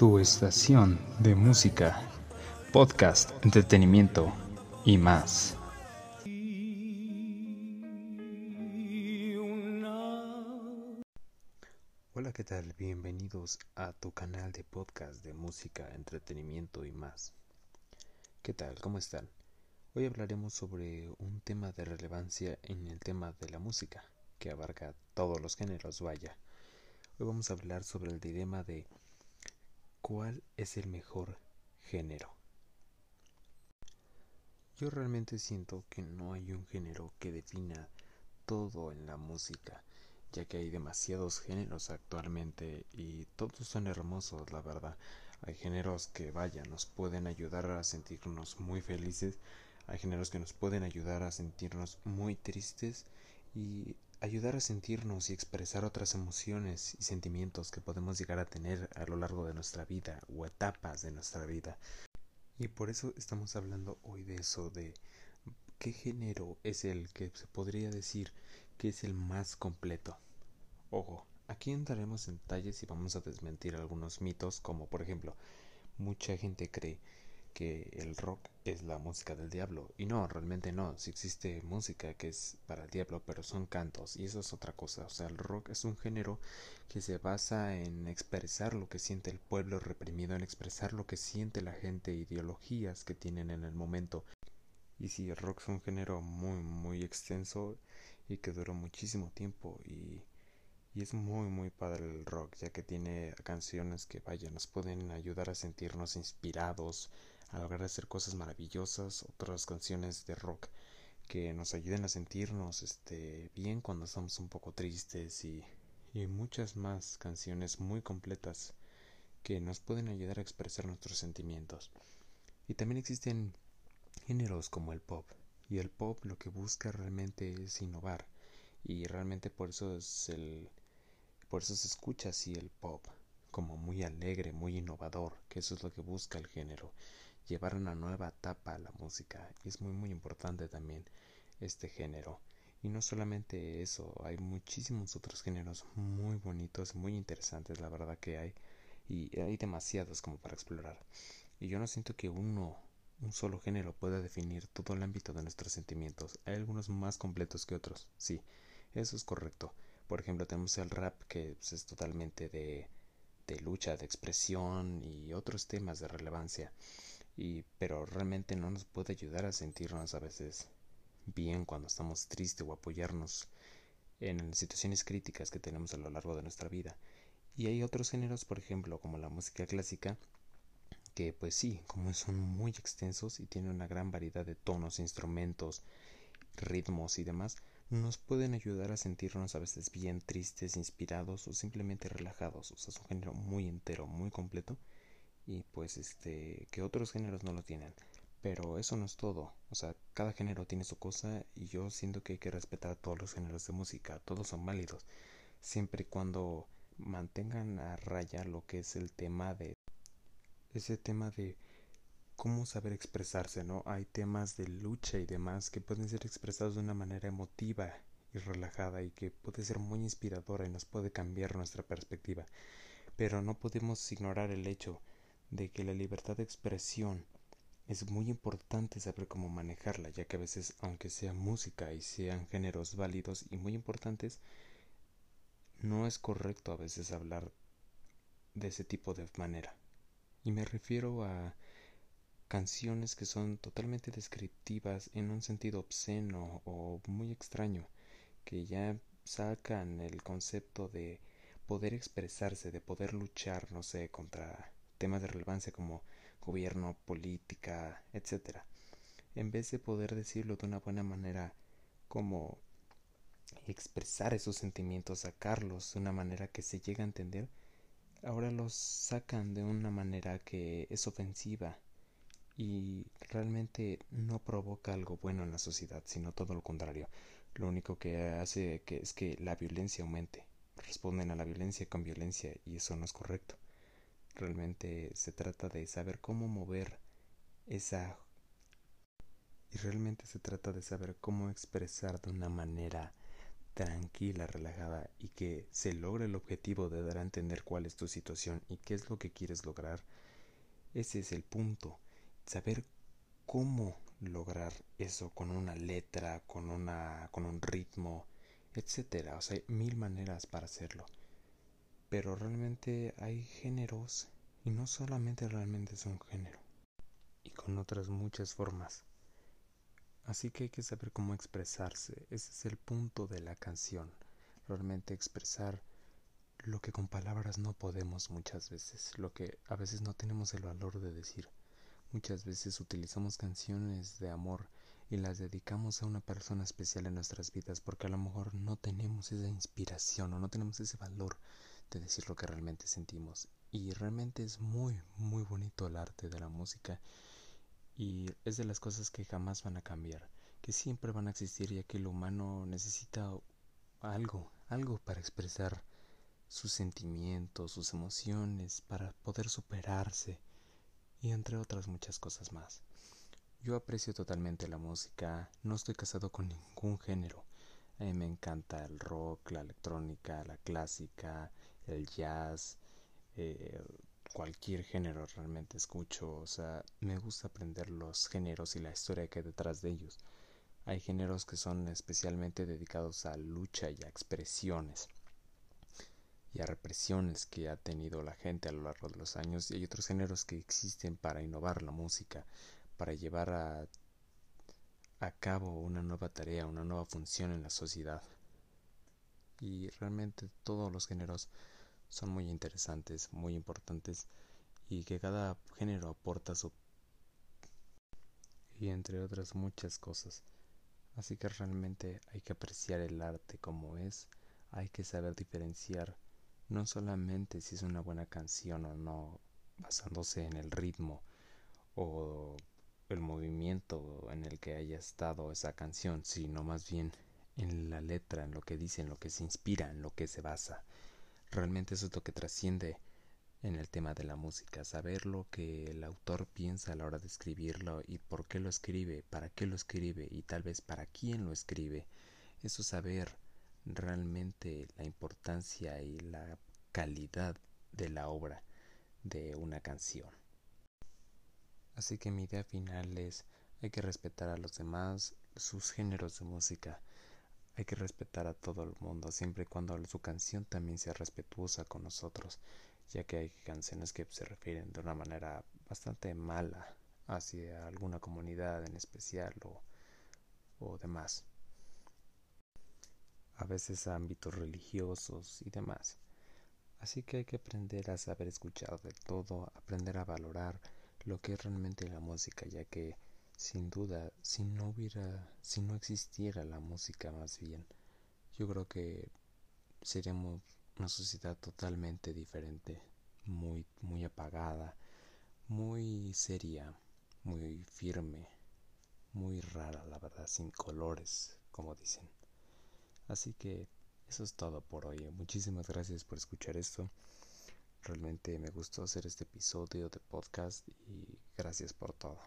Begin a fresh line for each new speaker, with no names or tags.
tu estación de música, podcast, entretenimiento y más. Hola, ¿qué tal? Bienvenidos a tu canal de podcast de música, entretenimiento y más. ¿Qué tal? ¿Cómo están? Hoy hablaremos sobre un tema de relevancia en el tema de la música, que abarca todos los géneros, vaya. Hoy vamos a hablar sobre el dilema de cuál es el mejor género. Yo realmente siento que no hay un género que defina todo en la música, ya que hay demasiados géneros actualmente y todos son hermosos, la verdad. Hay géneros que, vaya, nos pueden ayudar a sentirnos muy felices hay géneros que nos pueden ayudar a sentirnos muy tristes y ayudar a sentirnos y expresar otras emociones y sentimientos que podemos llegar a tener a lo largo de nuestra vida o etapas de nuestra vida. Y por eso estamos hablando hoy de eso, de qué género es el que se podría decir que es el más completo. Ojo, aquí entraremos en detalles y vamos a desmentir algunos mitos como por ejemplo, mucha gente cree que el rock es la música del diablo. Y no, realmente no. Si existe música que es para el diablo, pero son cantos. Y eso es otra cosa. O sea, el rock es un género que se basa en expresar lo que siente el pueblo reprimido, en expresar lo que siente la gente, ideologías que tienen en el momento. Y si el rock es un género muy, muy extenso y que duró muchísimo tiempo y y es muy muy padre el rock ya que tiene canciones que vaya nos pueden ayudar a sentirnos inspirados a lograr hacer cosas maravillosas, otras canciones de rock que nos ayuden a sentirnos este, bien cuando estamos un poco tristes y, y muchas más canciones muy completas que nos pueden ayudar a expresar nuestros sentimientos. Y también existen géneros como el pop, y el pop lo que busca realmente es innovar, y realmente por eso es el por eso se escucha así el pop, como muy alegre, muy innovador, que eso es lo que busca el género llevar una nueva etapa a la música. Y es muy muy importante también este género. Y no solamente eso, hay muchísimos otros géneros muy bonitos, muy interesantes, la verdad que hay. Y hay demasiados como para explorar. Y yo no siento que uno, un solo género pueda definir todo el ámbito de nuestros sentimientos. Hay algunos más completos que otros, sí, eso es correcto. Por ejemplo, tenemos el rap que pues, es totalmente de, de lucha, de expresión y otros temas de relevancia y pero realmente no nos puede ayudar a sentirnos a veces bien cuando estamos tristes o apoyarnos en situaciones críticas que tenemos a lo largo de nuestra vida. Y hay otros géneros, por ejemplo, como la música clásica, que pues sí, como son muy extensos y tienen una gran variedad de tonos, instrumentos, ritmos y demás, nos pueden ayudar a sentirnos a veces bien tristes, inspirados o simplemente relajados. O sea, es un género muy entero, muy completo. Y pues este que otros géneros no lo tienen. Pero eso no es todo. O sea cada género tiene su cosa y yo siento que hay que respetar a todos los géneros de música. Todos son válidos. Siempre y cuando mantengan a raya lo que es el tema de ese tema de cómo saber expresarse no hay temas de lucha y demás que pueden ser expresados de una manera emotiva y relajada y que puede ser muy inspiradora y nos puede cambiar nuestra perspectiva pero no podemos ignorar el hecho de que la libertad de expresión es muy importante saber cómo manejarla, ya que a veces, aunque sea música y sean géneros válidos y muy importantes, no es correcto a veces hablar de ese tipo de manera. Y me refiero a canciones que son totalmente descriptivas en un sentido obsceno o muy extraño, que ya sacan el concepto de poder expresarse, de poder luchar, no sé, contra temas de relevancia como gobierno, política, etcétera, en vez de poder decirlo de una buena manera como expresar esos sentimientos, sacarlos de una manera que se llegue a entender, ahora los sacan de una manera que es ofensiva y realmente no provoca algo bueno en la sociedad, sino todo lo contrario. Lo único que hace que es que la violencia aumente. Responden a la violencia con violencia y eso no es correcto. Realmente se trata de saber cómo mover esa... Y realmente se trata de saber cómo expresar de una manera tranquila, relajada y que se logre el objetivo de dar a entender cuál es tu situación y qué es lo que quieres lograr, ese es el punto. Saber cómo lograr eso con una letra, con una con un ritmo, etcétera. O sea, hay mil maneras para hacerlo. Pero realmente hay géneros y no solamente realmente es un género y con otras muchas formas. Así que hay que saber cómo expresarse. Ese es el punto de la canción. Realmente expresar lo que con palabras no podemos muchas veces, lo que a veces no tenemos el valor de decir. Muchas veces utilizamos canciones de amor y las dedicamos a una persona especial en nuestras vidas porque a lo mejor no tenemos esa inspiración o no tenemos ese valor de decir lo que realmente sentimos. Y realmente es muy, muy bonito el arte de la música y es de las cosas que jamás van a cambiar, que siempre van a existir ya que el humano necesita algo, algo para expresar sus sentimientos, sus emociones, para poder superarse y entre otras muchas cosas más. Yo aprecio totalmente la música, no estoy casado con ningún género. A mí me encanta el rock, la electrónica, la clásica, el jazz, eh, cualquier género realmente escucho. O sea, me gusta aprender los géneros y la historia que hay detrás de ellos. Hay géneros que son especialmente dedicados a lucha y a expresiones y a represiones que ha tenido la gente a lo largo de los años y hay otros géneros que existen para innovar la música, para llevar a, a cabo una nueva tarea, una nueva función en la sociedad. Y realmente todos los géneros son muy interesantes, muy importantes y que cada género aporta su y entre otras muchas cosas. Así que realmente hay que apreciar el arte como es, hay que saber diferenciar no solamente si es una buena canción o no, basándose en el ritmo o el movimiento en el que haya estado esa canción, sino más bien en la letra, en lo que dice, en lo que se inspira, en lo que se basa. Realmente eso es lo que trasciende en el tema de la música, saber lo que el autor piensa a la hora de escribirlo y por qué lo escribe, para qué lo escribe y tal vez para quién lo escribe. Eso saber realmente la importancia y la calidad de la obra de una canción. Así que mi idea final es hay que respetar a los demás, sus géneros de música, hay que respetar a todo el mundo, siempre y cuando su canción también sea respetuosa con nosotros, ya que hay canciones que se refieren de una manera bastante mala hacia alguna comunidad en especial o, o demás a veces a ámbitos religiosos y demás. Así que hay que aprender a saber escuchar de todo, aprender a valorar lo que es realmente la música, ya que sin duda, si no hubiera, si no existiera la música más bien, yo creo que seríamos una sociedad totalmente diferente, muy, muy apagada, muy seria, muy firme, muy rara, la verdad, sin colores, como dicen. Así que eso es todo por hoy. Muchísimas gracias por escuchar esto. Realmente me gustó hacer este episodio de podcast y gracias por todo.